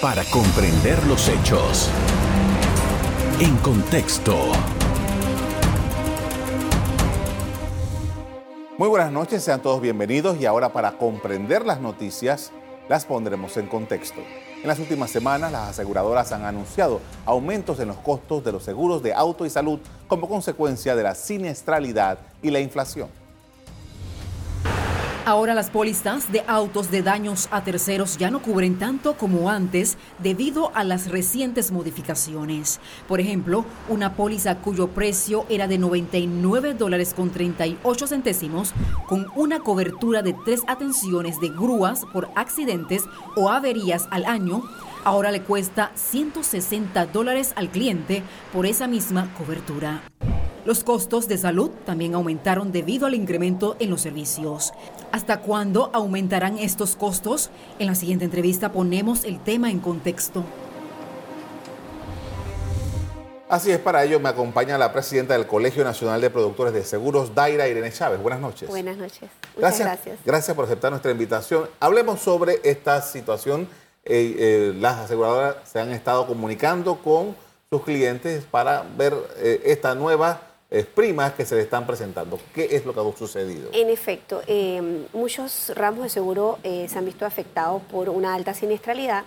para comprender los hechos. En contexto. Muy buenas noches, sean todos bienvenidos y ahora para comprender las noticias las pondremos en contexto. En las últimas semanas las aseguradoras han anunciado aumentos en los costos de los seguros de auto y salud como consecuencia de la siniestralidad y la inflación. Ahora las pólizas de autos de daños a terceros ya no cubren tanto como antes debido a las recientes modificaciones. Por ejemplo, una póliza cuyo precio era de 99 dólares con 38 centésimos con una cobertura de tres atenciones de grúas por accidentes o averías al año ahora le cuesta 160 dólares al cliente por esa misma cobertura. Los costos de salud también aumentaron debido al incremento en los servicios. ¿Hasta cuándo aumentarán estos costos? En la siguiente entrevista ponemos el tema en contexto. Así es, para ello me acompaña la presidenta del Colegio Nacional de Productores de Seguros, Daira Irene Chávez. Buenas noches. Buenas noches. Muchas gracias. Gracias, por aceptar nuestra invitación. Hablemos sobre esta situación. Eh, eh, las aseguradoras se han estado comunicando con sus clientes para ver eh, esta nueva primas que se le están presentando. ¿Qué es lo que ha sucedido? En efecto, em, muchos ramos de seguro eh, se han visto afectados por una alta siniestralidad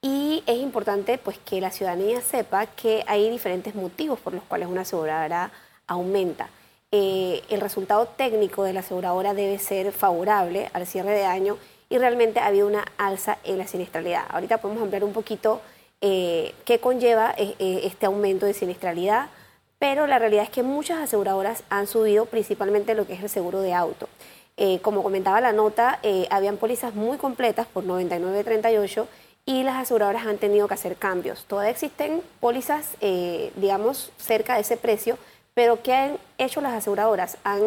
y es importante pues, que la ciudadanía sepa que hay diferentes motivos por los cuales una aseguradora aumenta. Eh, el resultado técnico de la aseguradora debe ser favorable al cierre de año y realmente ha habido una alza en la siniestralidad. Ahorita podemos hablar un poquito eh, qué conlleva este aumento de siniestralidad pero la realidad es que muchas aseguradoras han subido principalmente lo que es el seguro de auto. Eh, como comentaba la nota, eh, habían pólizas muy completas por 99.38 y las aseguradoras han tenido que hacer cambios. Todavía existen pólizas, eh, digamos, cerca de ese precio, pero ¿qué han hecho las aseguradoras? Han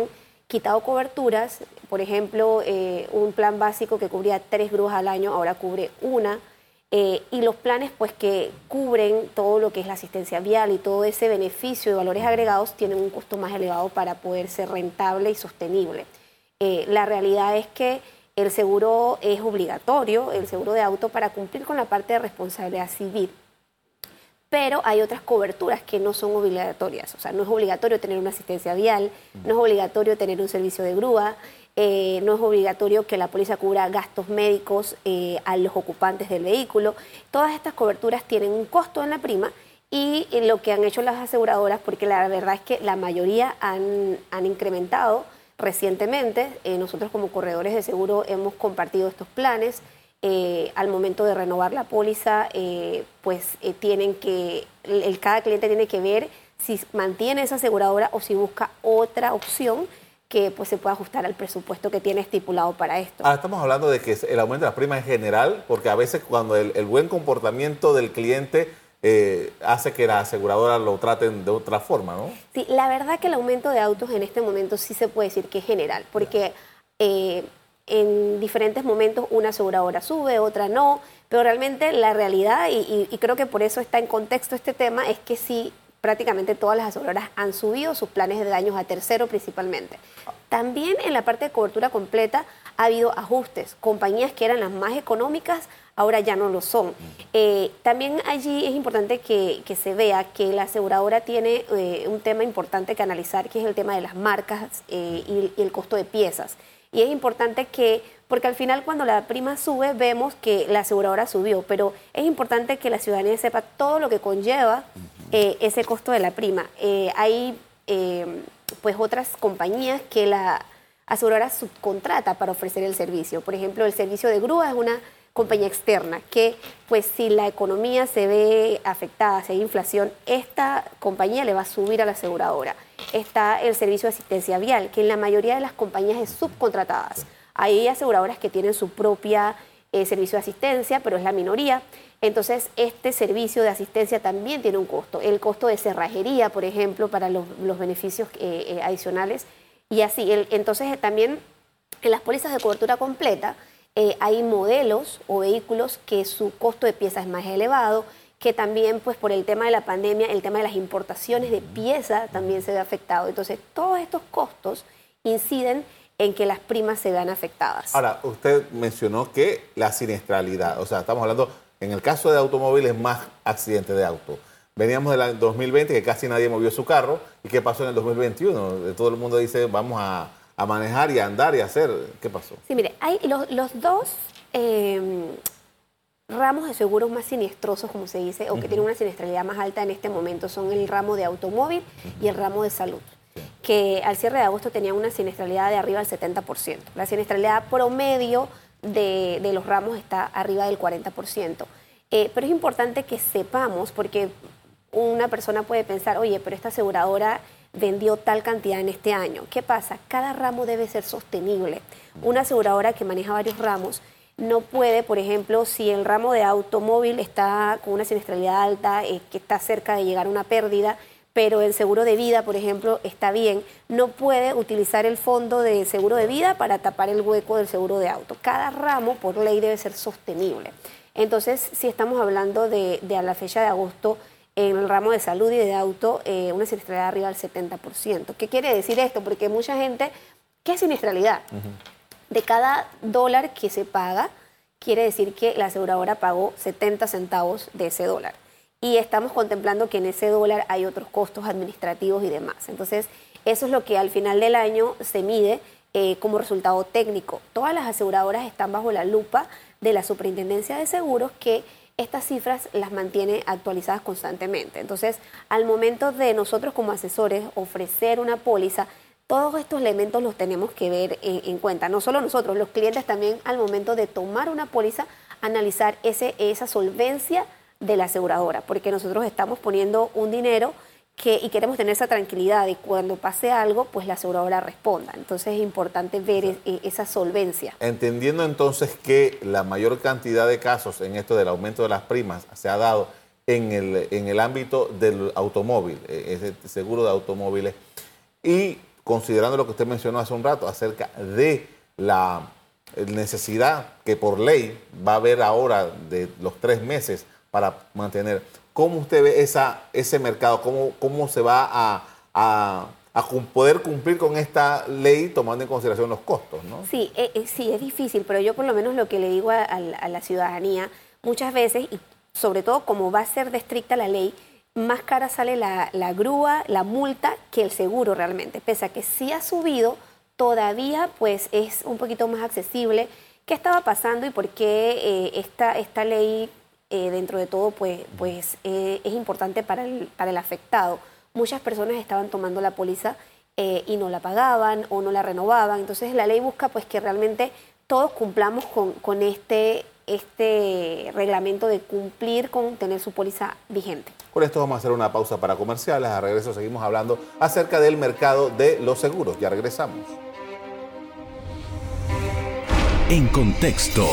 quitado coberturas, por ejemplo, un plan básico que cubría tres grúas al año, ahora cubre una. Eh, y los planes pues que cubren todo lo que es la asistencia vial y todo ese beneficio de valores agregados tienen un costo más elevado para poder ser rentable y sostenible. Eh, la realidad es que el seguro es obligatorio, el seguro de auto, para cumplir con la parte de responsabilidad civil. Pero hay otras coberturas que no son obligatorias. O sea, no es obligatorio tener una asistencia vial, no es obligatorio tener un servicio de grúa, eh, no es obligatorio que la policía cubra gastos médicos eh, a los ocupantes del vehículo. Todas estas coberturas tienen un costo en la prima y eh, lo que han hecho las aseguradoras, porque la verdad es que la mayoría han, incrementado recientemente, nosotros como corredores de seguro hemos compartido estos planes. al momento de renovar la póliza, pues tienen que, cada cliente tiene que ver si mantiene esa aseguradora o si busca otra opción que pues, se pueda ajustar al presupuesto que tiene estipulado para esto. Ah, estamos hablando de que el aumento de las primas en general, porque a veces cuando el, buen comportamiento del cliente eh, hace que la aseguradora lo traten de otra forma, ¿no? Sí, la verdad que el aumento de autos en este momento sí se puede decir que es general, porque eh, en diferentes momentos una aseguradora sube, otra no, pero realmente la realidad, y, y creo que por eso está en contexto este tema, es que sí prácticamente todas las aseguradoras han subido sus planes de daños a tercero principalmente. También en la parte de cobertura completa ha habido ajustes. Compañías que eran las más económicas ahora ya no lo son. Eh, también allí es importante que, se vea que la aseguradora tiene eh, un tema importante que analizar, que es el tema de las marcas eh, y, y el costo de piezas. Y es importante que, porque al final cuando la prima sube vemos que la aseguradora subió, pero es importante que la ciudadanía sepa todo lo que conlleva eh, ese costo de la prima. Eh, hay eh, pues otras compañías que la aseguradora subcontrata para ofrecer el servicio. Por ejemplo, el servicio de grúa es una compañía externa que pues si la economía se ve afectada, si hay inflación, esta compañía le va a subir a la aseguradora. Está el servicio de asistencia vial, que en la mayoría de las compañías es subcontratadas. Hay aseguradoras que tienen su propia servicio de asistencia, pero es la minoría. Entonces, este servicio de asistencia también tiene un costo. El costo de cerrajería, por ejemplo, para los, beneficios eh, eh, adicionales. Y así, entonces también en las pólizas de cobertura completa eh, hay modelos o vehículos que su costo de pieza es más elevado, que también pues por el tema de la pandemia, el tema de las importaciones de pieza también se ve afectado. Entonces, todos estos costos inciden en que las primas se vean afectadas. Ahora, usted mencionó que la siniestralidad, o sea, estamos hablando en el caso de automóviles, más accidentes de auto. Veníamos del 2020 que casi nadie movió su carro. ¿Y qué pasó en el 2021? Todo el mundo dice, vamos a, manejar y a andar y a hacer. ¿Qué pasó? Sí, mire, hay los, dos em, ramos de seguros más siniestrosos, como se dice, o que tienen una siniestralidad más alta en este momento, son el ramo de automóvil y el ramo de salud que al cierre de agosto tenían una siniestralidad de arriba del 70%. La siniestralidad promedio de, los ramos está arriba del 40%. Eh, pero es importante que sepamos, porque una persona puede pensar, oye, pero esta aseguradora vendió tal cantidad en este año. ¿Qué pasa? Cada ramo debe ser sostenible. Una aseguradora que maneja varios ramos no puede, por ejemplo, si el ramo de automóvil está con una siniestralidad alta, eh, que está cerca de llegar a una pérdida, pero el seguro de vida, por ejemplo, está bien, no puede utilizar el fondo de seguro de vida para tapar el hueco del seguro de auto. Cada ramo, por ley, debe ser sostenible. Entonces, si estamos hablando de, a la fecha de agosto, en el ramo de salud y de auto, eh, una siniestralidad arriba del 70%. ¿Qué quiere decir esto? Porque mucha gente, ¿qué es siniestralidad? De cada dólar que se paga, quiere decir que la aseguradora pagó 70 centavos de ese dólar y estamos contemplando que en ese dólar hay otros costos administrativos y demás. Entonces, eso es lo que al final del año se mide eh, como resultado técnico. Todas las aseguradoras están bajo la lupa de la Superintendencia de Seguros que estas cifras las mantiene actualizadas constantemente. Entonces, al momento de nosotros como asesores ofrecer una póliza, todos estos elementos los tenemos que ver en, en, cuenta. No solo nosotros, los clientes también al momento de tomar una póliza, analizar ese, esa solvencia de la aseguradora, porque nosotros estamos poniendo un dinero que, y queremos tener esa tranquilidad de cuando pase algo, pues la aseguradora responda. Entonces es importante ver e, esa solvencia. Entendiendo entonces que la mayor cantidad de casos en esto del aumento de las primas se ha dado en el, en el ámbito del automóvil, e, ese seguro de automóviles, y considerando lo que usted mencionó hace un rato acerca de la necesidad que por ley va a haber ahora de los tres meses para mantener. ¿Cómo usted ve esa, ese mercado? ¿Cómo, cómo se va a, a, poder cumplir con esta ley tomando en consideración los costos? ¿no? Sí, eh, eh, sí, es difícil, pero yo por lo menos lo que le digo a, la ciudadanía, muchas veces, y sobre todo como va a ser de estricta la ley, más cara sale la, grúa, la multa, que el seguro realmente. Pese a que sí ha subido, todavía pues es un poquito más accesible. ¿Qué estaba pasando y por qué eh, esta, esta ley eh, dentro de todo, pues, pues eh, es importante para el, para el afectado. Muchas personas estaban tomando la póliza eh, y no la pagaban o no la renovaban. Entonces la ley busca pues que realmente todos cumplamos con, con este, este reglamento de cumplir con tener su póliza vigente. Con esto vamos a hacer una pausa para comerciales. A regreso seguimos hablando acerca del mercado de los seguros. Ya regresamos. En contexto.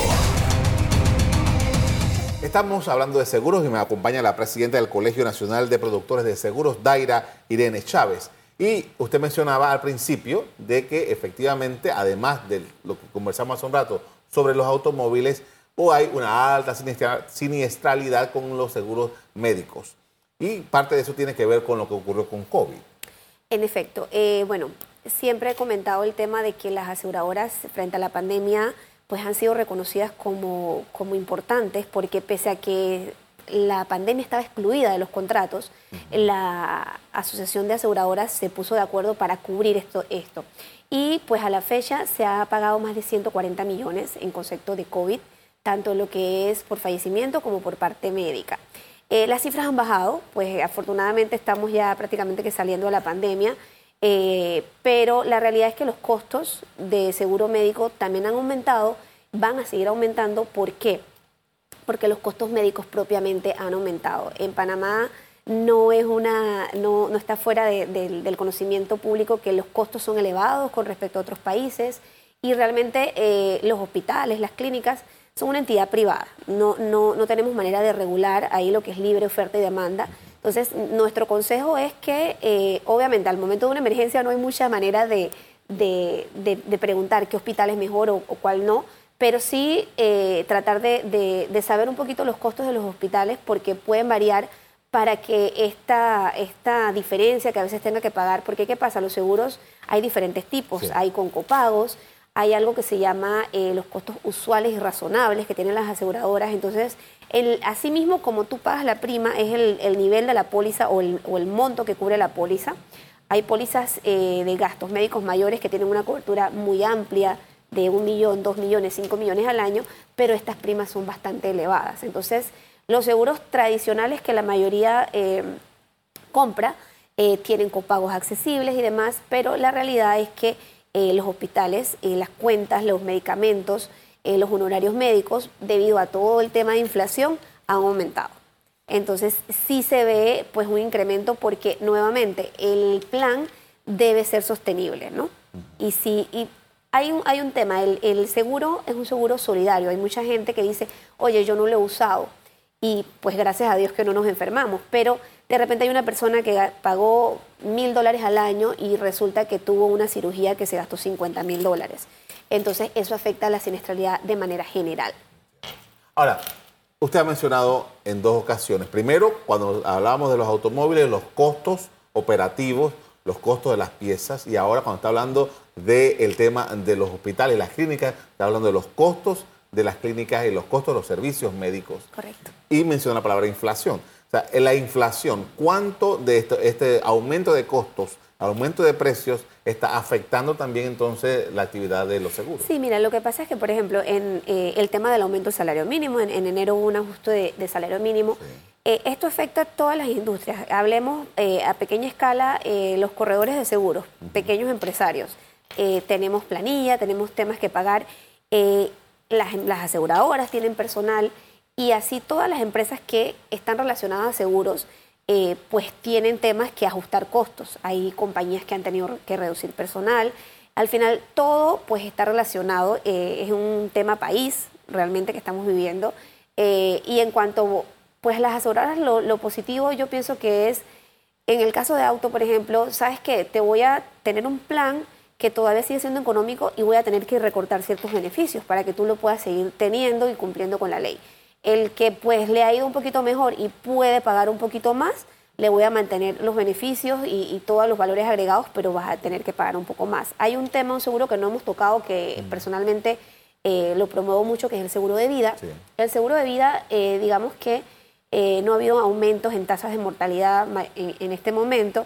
Estamos hablando de seguros y me acompaña la presidenta del Colegio Nacional de Productores de Seguros, Daira Irene Chávez. Y usted mencionaba al principio de que efectivamente, además de lo que conversamos hace un rato sobre los automóviles, hay una alta siniestralidad con los seguros médicos. Y parte de eso tiene que ver con lo que ocurrió con COVID. En efecto, eh, bueno, siempre he comentado el tema de que las aseguradoras frente a la pandemia pues han sido reconocidas como, como importantes porque pese a que la pandemia estaba excluida de los contratos, la Asociación de Aseguradoras se puso de acuerdo para cubrir esto, esto. Y pues a la fecha se ha pagado más de 140 millones en concepto de COVID, tanto lo que es por fallecimiento como por parte médica. Eh, las cifras han bajado, pues afortunadamente estamos ya prácticamente que saliendo de la pandemia eh, pero la realidad es que los costos de seguro médico también han aumentado, van a seguir aumentando. ¿Por qué? Porque los costos médicos propiamente han aumentado. En Panamá no es una, no, no está fuera del conocimiento público que los costos son elevados con respecto a otros países y realmente eh, los hospitales, las clínicas son una entidad privada. No, no, no tenemos manera de regular ahí lo que es libre oferta y demanda. Entonces, nuestro consejo es que, eh, obviamente, al momento de una emergencia no hay mucha manera de, preguntar qué hospital es mejor o, cuál no, pero sí eh, tratar de, saber un poquito los costos de los hospitales porque pueden variar para que esta, esta diferencia que a veces tenga que pagar, porque ¿qué pasa? Los seguros hay diferentes tipos, hay con copagos, hay algo que se llama eh, los costos usuales y razonables que tienen las aseguradoras. Entonces, el, asimismo, como tú pagas la prima, es el, nivel de la póliza o el, monto que cubre la póliza. Hay pólizas eh, de gastos médicos mayores que tienen una cobertura muy amplia de un millón, dos millones, cinco millones al año, pero estas primas son bastante elevadas. Entonces, los seguros tradicionales que la mayoría eh, compra tienen copagos accesibles y demás, pero la realidad es que eh, los hospitales, eh, las cuentas, los medicamentos, eh, los honorarios médicos, debido a todo el tema de inflación, han aumentado. Entonces sí se ve pues un incremento porque nuevamente el plan debe ser sostenible, ¿no? Y si y hay un, hay un tema, el, el, seguro es un seguro solidario. Hay mucha gente que dice, oye, yo no lo he usado. Y pues gracias a Dios que no nos enfermamos. Pero de repente hay una persona que pagó mil dólares al año y resulta que tuvo una cirugía que se gastó 50 mil dólares. Entonces eso afecta a la siniestralidad de manera general. Ahora, usted ha mencionado en dos ocasiones. Primero, cuando hablábamos de los automóviles, los costos operativos, los costos de las piezas, y ahora cuando está hablando del tema de los hospitales las clínicas, está hablando de los costos de las clínicas y los costos de los servicios médicos. Correcto. Y menciona la palabra inflación. O sea, en la inflación, ¿cuánto de este aumento de costos, aumento de precios, está afectando también entonces la actividad de los seguros? Sí, mira, lo que pasa es que, por ejemplo, en eh, el tema del aumento del salario mínimo, en, enero hubo un ajuste de, salario mínimo. Eh, esto afecta a todas las industrias. Hablemos eh, a pequeña escala los corredores de seguros, pequeños empresarios. tenemos planilla, tenemos temas que pagar. Las, aseguradoras tienen personal y así todas las empresas que están relacionadas a seguros, eh, pues tienen temas que ajustar costos. Hay compañías que han tenido que reducir personal. Al final todo pues está relacionado, eh, es un tema país realmente que estamos viviendo. Eh, y en cuanto pues las aseguradoras, lo, lo, positivo yo pienso que es, en el caso de auto, por ejemplo, sabes que te voy a tener un plan que todavía sigue siendo económico y voy a tener que recortar ciertos beneficios para que tú lo puedas seguir teniendo y cumpliendo con la ley. El que pues le ha ido un poquito mejor y puede pagar un poquito más, le voy a mantener los beneficios y, todos los valores agregados, pero vas a tener que pagar un poco más. Hay un tema, un seguro que no hemos tocado, que mm. personalmente eh, lo promuevo mucho, que es el seguro de vida. El seguro de vida, eh, digamos que eh, no ha habido aumentos en tasas de mortalidad en, este momento,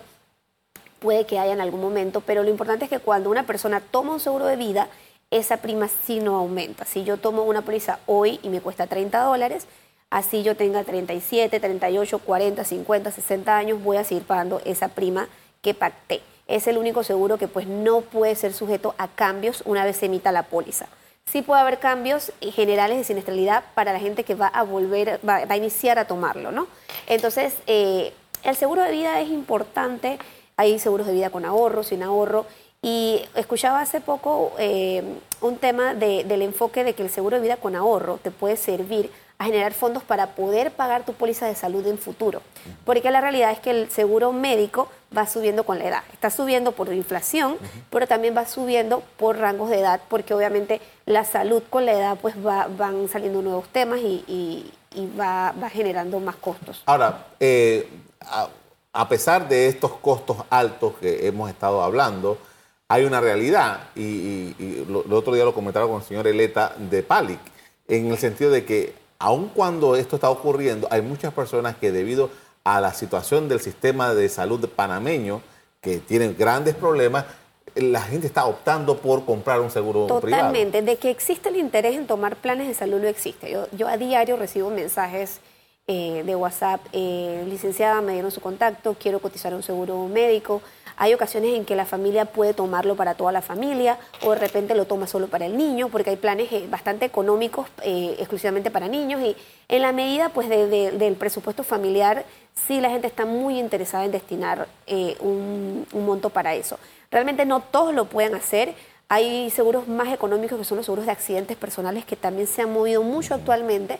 puede que haya en algún momento, pero lo importante es que cuando una persona toma un seguro de vida, esa prima sí no aumenta. Si yo tomo una póliza hoy y me cuesta 30 dólares, así yo tenga 37, 38, 40, 50, 60 años, voy a seguir pagando esa prima que pacté. Es el único seguro que pues no puede ser sujeto a cambios una vez se emita la póliza. Sí puede haber cambios generales de siniestralidad para la gente que va a volver, va, a iniciar a tomarlo, ¿no? Entonces, eh, el seguro de vida es importante. Hay seguros de vida con ahorro, sin ahorro. Y escuchaba hace poco eh, un tema del enfoque de que el seguro de vida con ahorro te puede servir a generar fondos para poder pagar tu póliza de salud en futuro. Porque la realidad es que el seguro médico va subiendo con la edad. Está subiendo por inflación, pero también va subiendo por rangos de edad, porque obviamente la salud con la edad pues va, van saliendo nuevos temas y, va, generando más costos. Ahora, eh, a pesar de estos costos altos que hemos estado hablando, hay una realidad, y, el otro día lo comentaba con el señor Eleta de Palic, en el sentido de que aun cuando esto está ocurriendo, hay muchas personas que debido a la situación del sistema de salud panameño, que tienen grandes problemas, la gente está optando por comprar un seguro privado. Totalmente. De que existe el interés en tomar planes de salud, lo existe. Yo, a diario recibo mensajes eh, de WhatsApp, eh, licenciada, me dieron su contacto, quiero cotizar un seguro médico. Hay ocasiones en que la familia puede tomarlo para toda la familia o de repente lo toma solo para el niño, porque hay planes eh, bastante económicos eh, exclusivamente para niños y en la medida pues del presupuesto familiar sí la gente está muy interesada en destinar eh, un, monto para eso. Realmente no todos lo pueden hacer. Hay seguros más económicos que son los seguros de accidentes personales que también se han movido mucho actualmente.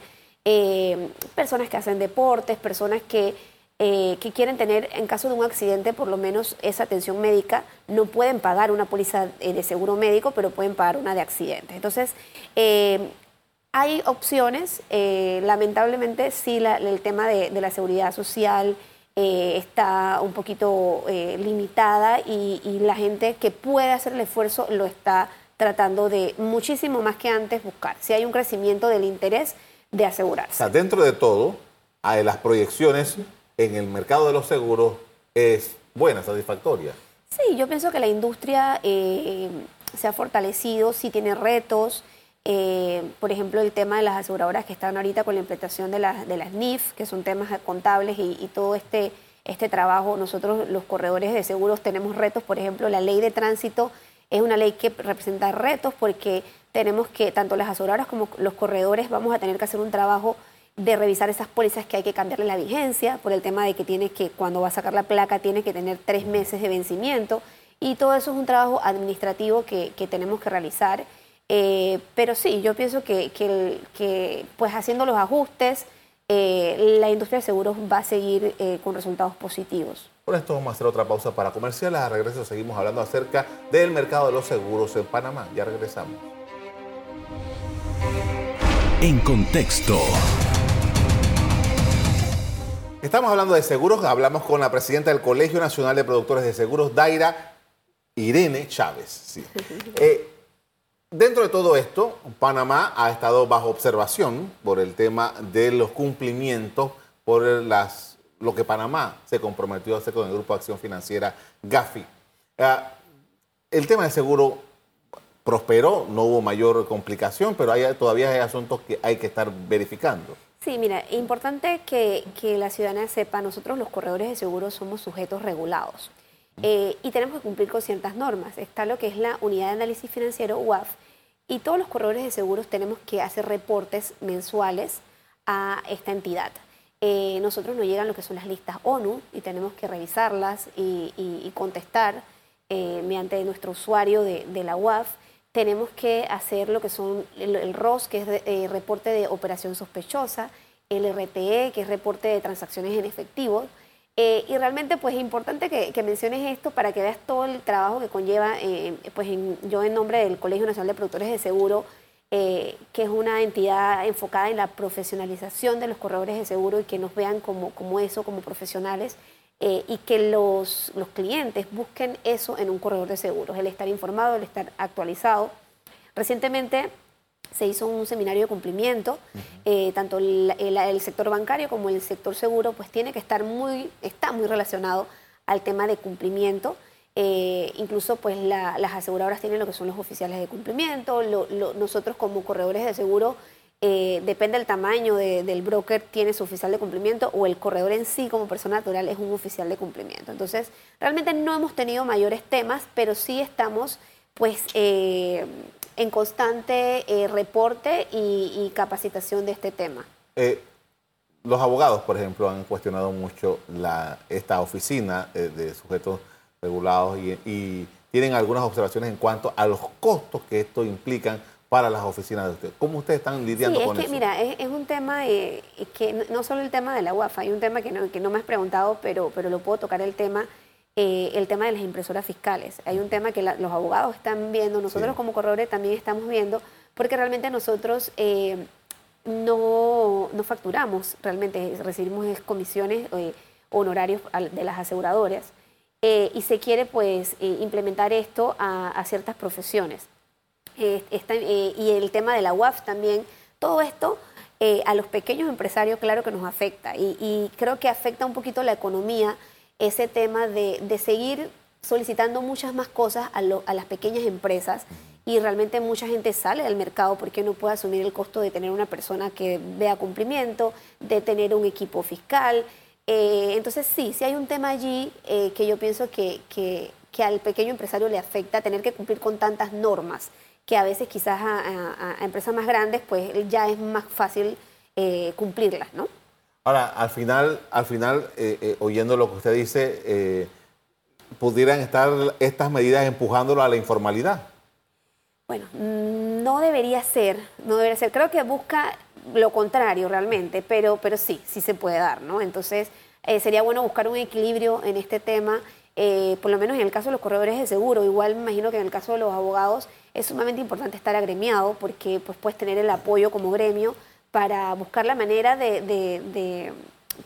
Personas que hacen deportes, personas que eh, que quieren tener, en caso de un accidente, por lo menos esa atención médica, no pueden pagar una póliza eh, de seguro médico, pero pueden pagar una de accidente. Entonces, eh, hay opciones, lamentablemente sí, el tema de, la seguridad social está un poquito limitada y, y la gente que puede hacer el esfuerzo lo está tratando de muchísimo más que antes buscar. Si hay un crecimiento del interés de asegurarse. O sea, dentro de todo, hay las proyecciones en el mercado de los seguros es buena, satisfactoria. Sí, yo pienso que la industria eh, se ha fortalecido, sí tiene retos. Eh, por ejemplo, el tema de las aseguradoras que están ahorita con la implementación de, de las NIF, que son temas contables y, todo este, este trabajo. Nosotros, los corredores de seguros, tenemos retos. Por ejemplo, la ley de tránsito es una ley que representa retos porque tenemos que, tanto las aseguradoras como los corredores, vamos a tener que hacer un trabajo de revisar esas pólizas que hay que cambiarle la vigencia por el tema de que tiene que, cuando va a sacar la placa, tiene que tener tres meses de vencimiento. Y todo eso es un trabajo administrativo que, tenemos que realizar. Eh, pero sí, yo pienso que, que, pues haciendo los ajustes, eh, la industria de seguros va a seguir eh, con resultados positivos. Por esto vamos a hacer otra pausa para comerciales. A regreso seguimos hablando acerca del mercado de los seguros en Panamá. Ya regresamos. En contexto. Estamos hablando de seguros, hablamos con la presidenta del Colegio Nacional de Productores de Seguros, Daira Irene Chávez. Eh, dentro de todo esto, Panamá ha estado bajo observación por el tema de los cumplimientos, por las, lo que Panamá se comprometió a hacer con el Grupo de Acción Financiera GAFI. Ah, el tema del seguro prosperó, no hubo mayor complicación, pero hay, todavía hay asuntos que hay que estar verificando. Sí, mira, importante que, la ciudadanía sepa, nosotros los corredores de seguros somos sujetos regulados eh, y tenemos que cumplir con ciertas normas. Está lo que es la unidad de análisis financiero, UAF, y todos los corredores de seguros tenemos que hacer reportes mensuales a esta entidad. Eh, nosotros nos llegan lo que son las listas ONU y tenemos que revisarlas y, contestar eh, mediante nuestro usuario de, de la UAF tenemos que hacer lo que son el, ROS, que es eh, reporte de operación sospechosa, el RTE, que es reporte de transacciones en efectivo. Eh, y realmente pues es importante que, menciones esto para que veas todo el trabajo que conlleva, eh, pues yo en nombre del Colegio Nacional de Productores de Seguro, que es una entidad enfocada en la profesionalización de los corredores de seguro y que nos vean como eso, como profesionales, y que los, los, clientes busquen eso en un corredor de seguros, el estar informado, el estar actualizado. Recientemente se hizo un seminario de cumplimiento, eh, tanto el, el, sector bancario como el sector seguro, pues tiene que estar muy, está muy relacionado al tema de cumplimiento. Eh, incluso pues las aseguradoras tienen lo que son los oficiales de cumplimiento, nosotros como corredores de seguro eh, depende del tamaño del broker, tiene su oficial de cumplimiento o el corredor en sí como persona natural es un oficial de cumplimiento. Entonces, realmente no hemos tenido mayores temas, pero sí estamos pues eh, en constante eh, reporte y, capacitación de este tema. los abogados, por ejemplo, han cuestionado mucho la, esta oficina de sujetos regulados y, y tienen algunas observaciones en cuanto a los costos que esto implican para las oficinas de ustedes. ¿Cómo ustedes están lidiando sí, con es que, Mira, es, un tema eh, que no solo el tema de la UAF, hay un tema que no, que no me has preguntado, pero, pero lo puedo tocar el tema, eh, el tema de las impresoras fiscales. Hay un tema que los abogados están viendo, nosotros como corredores también estamos viendo, porque realmente nosotros eh, no, no, facturamos, realmente recibimos comisiones honorarios de las aseguradoras. y se quiere pues implementar esto a ciertas profesiones. Eh, eh, y el tema de la UAF también, todo esto eh, a los pequeños empresarios claro que nos afecta y, creo que afecta un poquito la economía ese tema de, seguir solicitando muchas más cosas a, las pequeñas empresas y realmente mucha gente sale del mercado porque no puede asumir el costo de tener una persona que vea cumplimiento, de tener un equipo fiscal. entonces sí, sí hay un tema allí que yo pienso que, que, al pequeño empresario le afecta tener que cumplir con tantas normas que a veces quizás a, empresas más grandes pues ya es más fácil eh, cumplirlas, ¿no? Ahora, al final, al final eh, eh, oyendo lo que usted dice, ¿pudieran estar estas medidas empujándolo a la informalidad? Bueno, no debería ser, no debería ser. Creo que busca lo contrario realmente, pero, pero sí, sí se puede dar, ¿no? Entonces, sería bueno buscar un equilibrio en este tema, por lo menos en el caso de los corredores de seguro, igual me imagino que en el caso de los abogados, es sumamente importante estar agremiado porque pues, puedes tener el apoyo como gremio para buscar la manera de,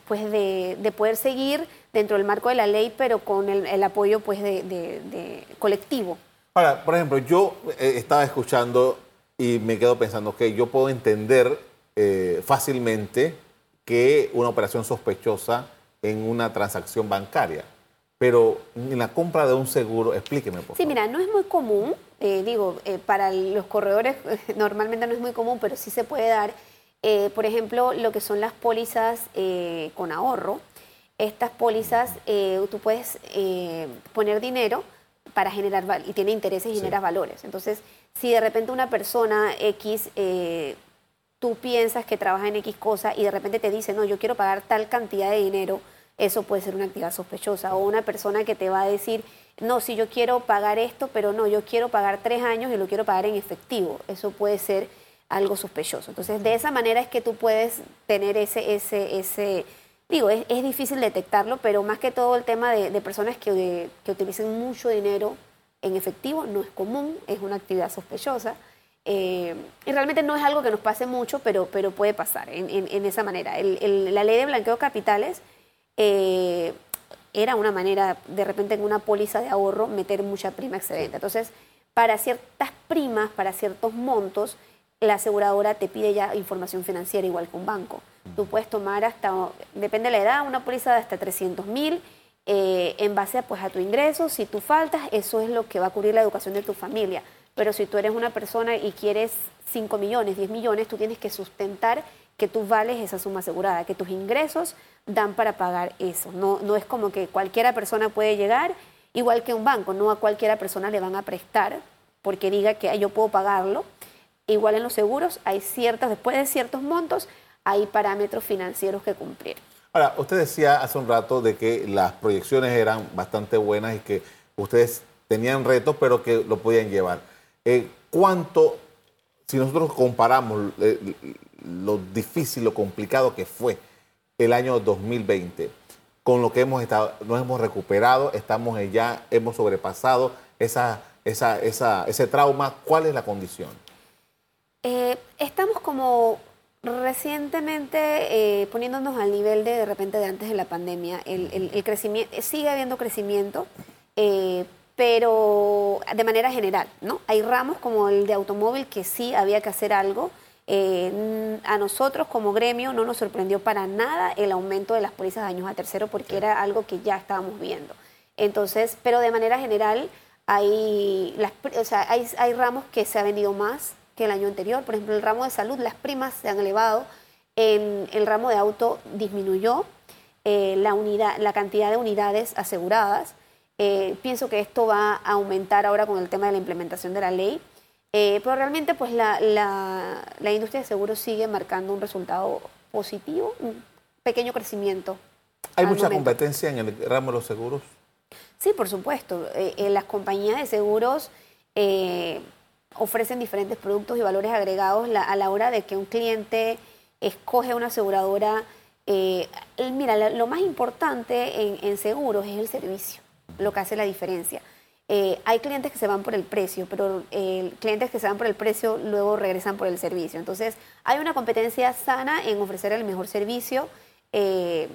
pues de, poder seguir dentro del marco de la ley, pero con el, apoyo pues de, colectivo. Ahora, por ejemplo, yo eh, estaba escuchando y me quedo pensando que yo puedo entender eh, fácilmente que una operación sospechosa en una transacción bancaria. Pero en la compra de un seguro, explíqueme, por Sí, mira, no es muy común, eh, digo, eh, para los corredores normalmente no es muy común, pero sí se puede dar, eh, por ejemplo, lo que son las pólizas eh, con ahorro. Estas pólizas, eh, tú puedes eh, poner dinero para generar, y tiene intereses y Sí. genera valores. Entonces, si de repente una persona X eh, tú piensas que trabaja en X cosa y de repente te dice, no, yo quiero pagar tal cantidad de dinero, eso puede ser una actividad sospechosa. O una persona que te va a decir, no, si yo quiero pagar esto, pero no, yo quiero pagar tres años y lo quiero pagar en efectivo. Eso puede ser algo sospechoso. Entonces, de esa manera es que tú puedes tener ese, ese, ese, digo, es, es difícil detectarlo, pero más que todo el tema de, de personas que, que utilicen mucho dinero en efectivo no es común, es una actividad sospechosa. Eh, y realmente no es algo que nos pase mucho, pero, pero puede pasar en, en- en esa manera. El- el- la ley de blanqueo de capitales eh, era una manera, de repente en una póliza de ahorro, meter mucha prima excedente. Entonces, para ciertas primas, para ciertos montos, la aseguradora te pide ya información financiera igual que un banco. Tú puedes tomar hasta, depende de la edad, una póliza de hasta 300 mil eh, en base a, pues, a tu ingreso. Si tú faltas, eso es lo que va a cubrir la educación de tu familia. Pero si tú eres una persona y quieres 5 millones, 10 millones, tú tienes que sustentar que tú vales esa suma asegurada, que tus ingresos dan para pagar eso. No, no es como que cualquiera persona puede llegar, igual que un banco, no a cualquiera persona le van a prestar porque diga que "Ay, yo puedo pagarlo. Igual en los seguros hay ciertas, después de ciertos montos, hay parámetros financieros que cumplir. Ahora, usted decía hace un rato de que las proyecciones eran bastante buenas y que ustedes tenían retos, pero que lo podían llevar. Eh, ¿Cuánto, si nosotros comparamos eh, lo difícil, lo complicado que fue el año 2020, con lo que hemos estado, nos hemos recuperado, estamos ya, hemos sobrepasado esa, esa, esa, ese trauma, ¿cuál es la condición? Eh, estamos como recientemente poniéndonos al nivel de de repente de antes de la pandemia. El, crecimiento, sigue habiendo crecimiento, pero de manera general, ¿no? Hay ramos como el de automóvil que sí había que hacer algo. Eh, a nosotros como gremio no nos sorprendió para nada el aumento de las pólizas de daños a tercero porque era algo que ya estábamos viendo. Entonces, pero de manera general hay, las, o sea, hay, hay ramos que se ha vendido más que el año anterior. Por ejemplo, el ramo de salud, las primas se han elevado. En el ramo de auto disminuyó eh, la, unidad, la cantidad de unidades aseguradas. Eh, pienso que esto va a aumentar ahora con el tema de la implementación de la ley. Eh, pero realmente pues la, la- la industria de seguros sigue marcando un resultado positivo, un pequeño crecimiento. ¿Hay mucha momento. competencia en el ramo de los seguros? Sí, por supuesto. Eh, las compañías de seguros ofrecen diferentes productos y valores agregados la- a la hora de que un cliente escoge una aseguradora. mira, lo más importante en, en seguros es el servicio, lo que hace la diferencia. Eh, hay clientes que se van por el precio, pero eh, clientes que se van por el precio luego regresan por el servicio. Entonces, hay una competencia sana en ofrecer el mejor servicio. Eh,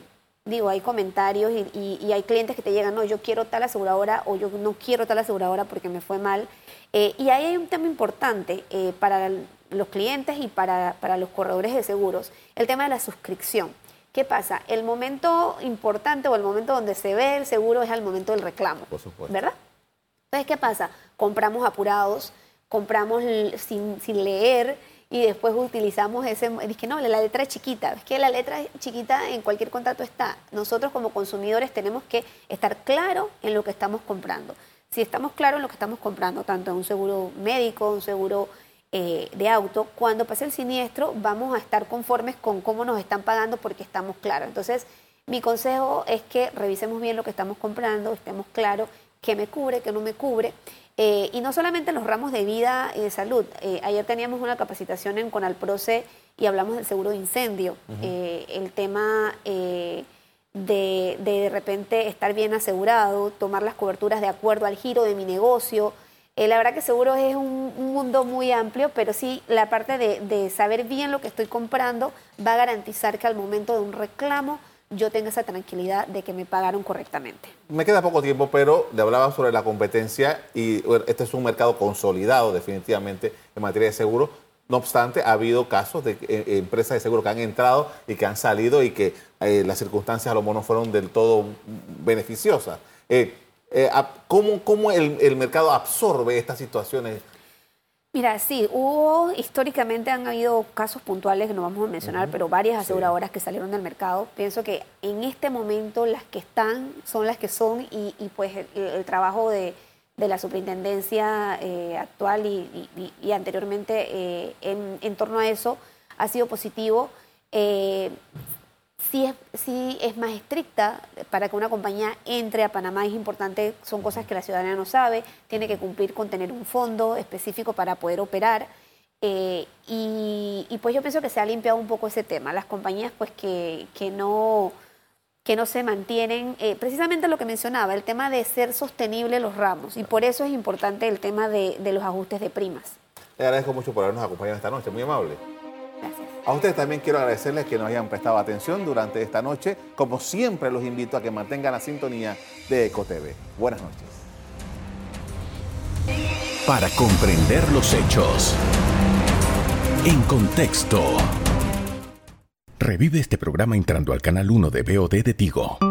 digo, hay comentarios y, y- y hay clientes que te llegan, no, yo quiero tal aseguradora o yo no quiero tal aseguradora porque me fue mal. Eh, y ahí hay un tema importante eh, para los clientes y para, para los corredores de seguros, el tema de la suscripción. ¿Qué pasa? El momento importante o el momento donde se ve el seguro es al momento del reclamo. Por supuesto. ¿Verdad? Entonces, ¿qué pasa? Compramos apurados, compramos sin, sin leer y después utilizamos ese... Es que no, la letra es chiquita. Es que la letra chiquita en cualquier contrato está. Nosotros como consumidores tenemos que estar claros en lo que estamos comprando. Si estamos claros en lo que estamos comprando, tanto en un seguro médico, un seguro eh, de auto, cuando pase el siniestro vamos a estar conformes con cómo nos están pagando porque estamos claros. Entonces, mi consejo es que revisemos bien lo que estamos comprando, estemos claros qué me cubre, qué no me cubre. Eh, y no solamente en los ramos de vida y de salud. Eh, ayer teníamos una capacitación en Conalproce y hablamos del seguro de incendio. Eh, el tema eh, de, de de repente estar bien asegurado, tomar las coberturas de acuerdo al giro de mi negocio. Eh, la verdad que seguro es un, un mundo muy amplio, pero sí la parte de, saber bien lo que estoy comprando va a garantizar que al momento de un reclamo yo tenga esa tranquilidad de que me pagaron correctamente. Me queda poco tiempo, pero le hablaba sobre la competencia y este es un mercado consolidado definitivamente en materia de seguro. No obstante, ha habido casos de eh, empresas de seguro que han entrado y que han salido y que eh, las circunstancias a lo mejor no fueron del todo beneficiosas. Eh, ¿Cómo, el, mercado absorbe estas situaciones Mira, sí, hubo, históricamente han habido casos puntuales que no vamos a mencionar, pero varias aseguradoras que salieron del mercado. Pienso que en este momento las que están son las que son y, pues el, trabajo de, la superintendencia eh, actual y, anteriormente eh, en, torno a eso ha sido positivo. Eh, sí es, es más estricta para que una compañía entre a Panamá, es importante, son cosas que la ciudadanía no sabe, tiene que cumplir con tener un fondo específico para poder operar. Eh, y, pues yo pienso que se ha limpiado un poco ese tema. Las compañías pues que, que no que no se mantienen, eh, precisamente lo que mencionaba, el tema de ser sostenible los ramos. Y por eso es importante el tema de, de los ajustes de primas. Le agradezco mucho por habernos acompañado esta noche, muy amable. A ustedes también quiero agradecerles que nos hayan prestado atención durante esta noche. Como siempre, los invito a que mantengan la sintonía de EcoTV. Buenas noches. Para comprender los hechos. En contexto. Revive este programa entrando al canal 1 de BOD de Tigo.